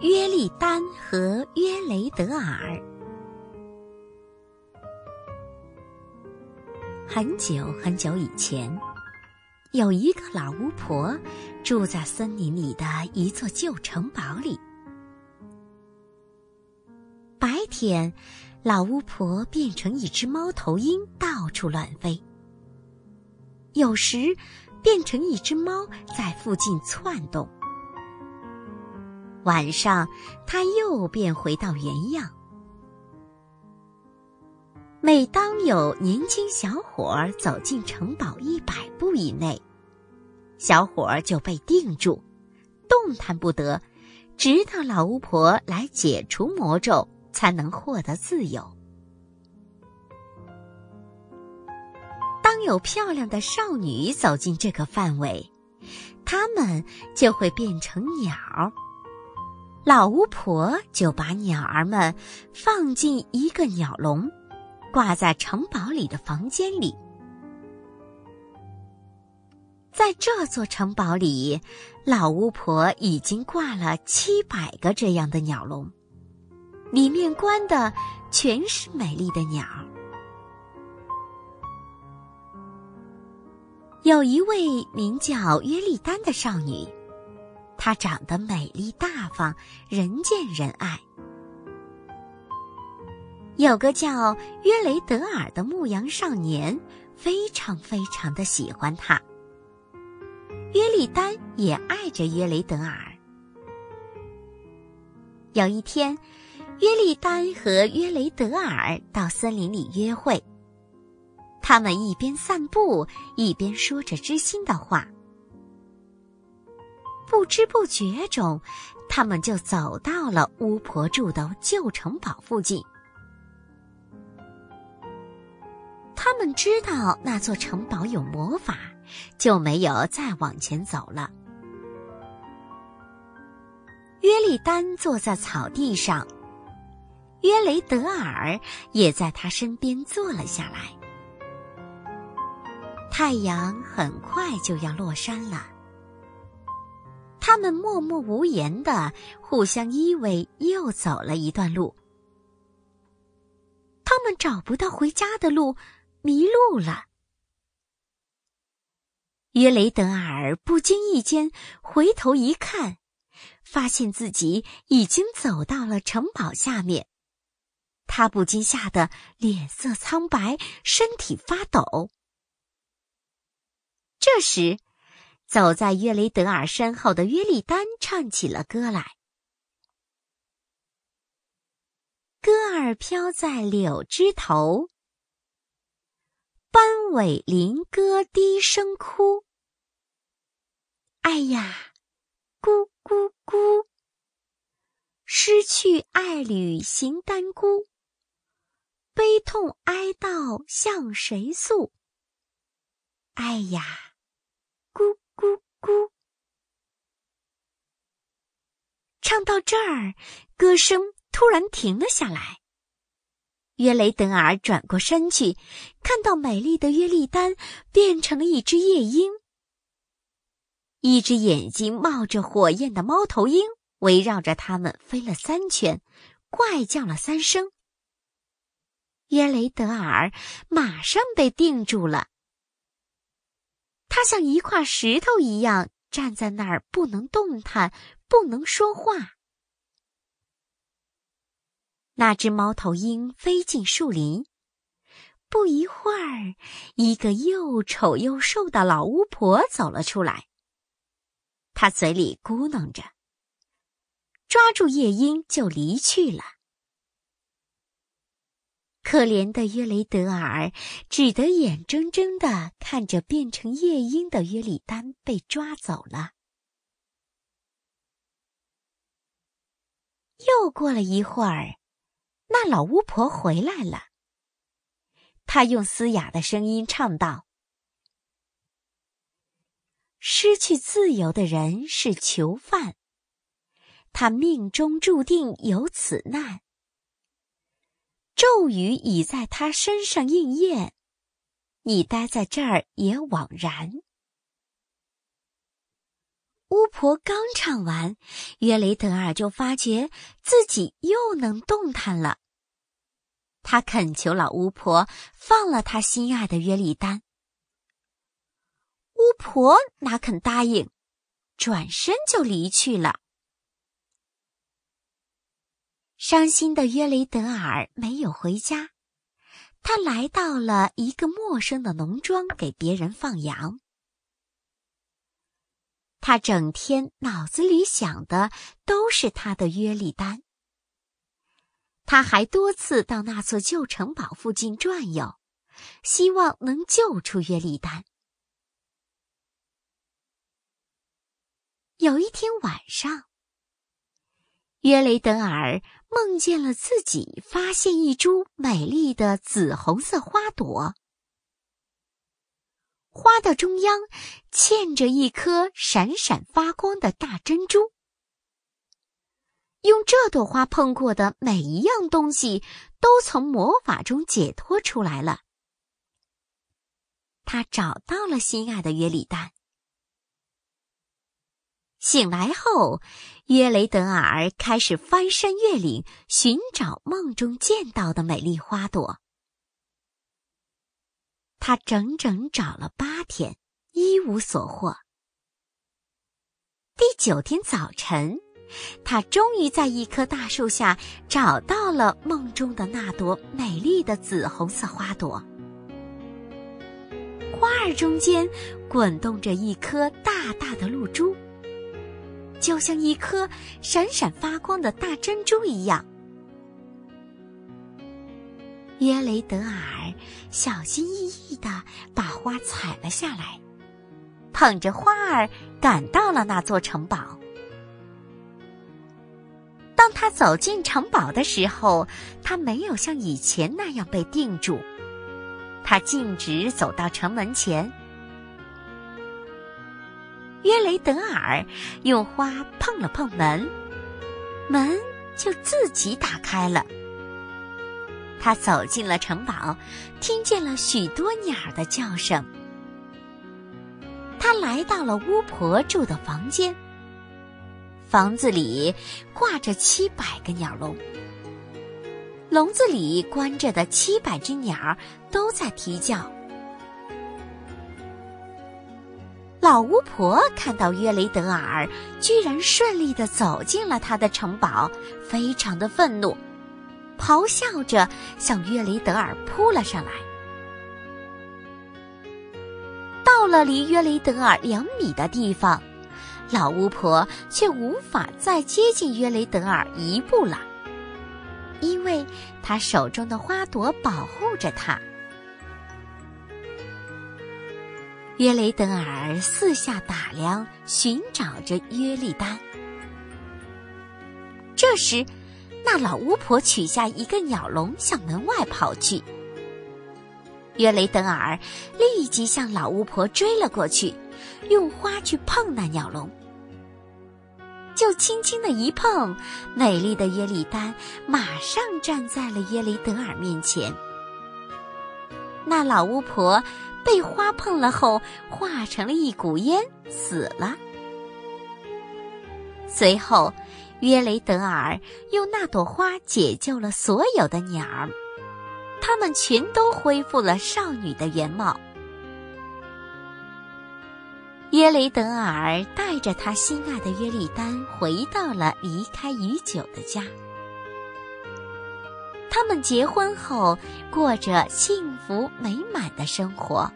约利丹和约雷德尔。很久很久以前，有一个老巫婆住在森林里的一座旧城堡里。白天，老巫婆变成一只猫头鹰，到处乱飞；有时，变成一只猫，在附近窜动。晚上，它又变回到原样。每当有年轻小伙走进城堡一百步以内，小伙就被定住，动弹不得，直到老巫婆来解除魔咒，才能获得自由。当有漂亮的少女走进这个范围，她们就会变成鸟。老巫婆就把鸟儿们放进一个鸟笼，挂在城堡里的房间里。在这座城堡里，老巫婆已经挂了七百个这样的鸟笼，里面关的全是美丽的鸟。有一位名叫约丽丹的少女。她长得美丽大方，人见人爱。有个叫约雷德尔的牧羊少年，非常非常的喜欢她。约利丹也爱着约雷德尔。有一天，约利丹和约雷德尔到森林里约会，他们一边散步，一边说着知心的话。不知不觉中，他们就走到了巫婆住的旧城堡附近。他们知道那座城堡有魔法，就没有再往前走了。约利丹坐在草地上，约雷德尔也在他身边坐了下来。太阳很快就要落山了。他们默默无言的互相依偎，又走了一段路。他们找不到回家的路，迷路了。约雷德尔不经意间回头一看，发现自己已经走到了城堡下面，他不禁吓得脸色苍白，身体发抖。这时。走在约雷德尔身后的约利丹唱起了歌来。歌儿飘在柳枝头，斑尾林歌低声哭。哎呀，咕咕咕！失去爱侣行单孤，悲痛哀悼向谁诉？哎呀，咕，唱到这儿，歌声突然停了下来。约雷德尔转过身去，看到美丽的约丽丹变成了一只夜莺，一只眼睛冒着火焰的猫头鹰围绕着他们飞了三圈，怪叫了三声。约雷德尔马上被定住了。他像一块石头一样站在那儿，不能动弹，不能说话。那只猫头鹰飞进树林，不一会儿，一个又丑又瘦的老巫婆走了出来。她嘴里咕哝着，抓住夜莺就离去了。可怜的约雷德尔只得眼睁睁的看着变成夜莺的约里丹被抓走了。又过了一会儿，那老巫婆回来了。她用嘶哑的声音唱道：“失去自由的人是囚犯，他命中注定有此难。”咒语已在他身上应验，你待在这儿也枉然。巫婆刚唱完，约雷德尔就发觉自己又能动弹了。他恳求老巫婆放了他心爱的约利丹。巫婆哪肯答应，转身就离去了。伤心的约雷德尔没有回家，他来到了一个陌生的农庄，给别人放羊。他整天脑子里想的都是他的约利丹。他还多次到那座旧城堡附近转悠，希望能救出约利丹。有一天晚上，约雷德尔梦见了自己发现一株美丽的紫红色花朵。花的中央嵌着一颗闪闪发光的大珍珠。用这朵花碰过的每一样东西，都从魔法中解脱出来了。他找到了心爱的约里丹。醒来后，约雷德尔开始翻山越岭，寻找梦中见到的美丽花朵。他整整找了八天，一无所获。第九天早晨，他终于在一棵大树下找到了梦中的那朵美丽的紫红色花朵。花儿中间滚动着一颗大大的露珠，就像一颗闪闪发光的大珍珠一样。约雷德尔小心翼翼地把花采了下来，捧着花儿赶到了那座城堡。当他走进城堡的时候，他没有像以前那样被定住，他径直走到城门前。约雷德尔用花碰了碰门，门就自己打开了。他走进了城堡，听见了许多鸟的叫声。他来到了巫婆住的房间。房子里挂着七百个鸟笼，笼子里关着的七百只鸟都在啼叫。老巫婆看到约雷德尔居然顺利的走进了他的城堡，非常的愤怒。咆哮着向约雷德尔扑了上来。到了离约雷德尔两米的地方，老巫婆却无法再接近约雷德尔一步了，因为她手中的花朵保护着她。约雷德尔四下打量，寻找着约利丹。这时。那老巫婆取下一个鸟笼，向门外跑去。约雷德尔立即向老巫婆追了过去，用花去碰那鸟笼，就轻轻的一碰，美丽的约里丹马上站在了约雷德尔面前。那老巫婆被花碰了后，化成了一股烟，死了。随后。约雷德尔用那朵花解救了所有的鸟儿，它们全都恢复了少女的原貌。约雷德尔带着他心爱的约利丹回到了离开已久的家。他们结婚后过着幸福美满的生活。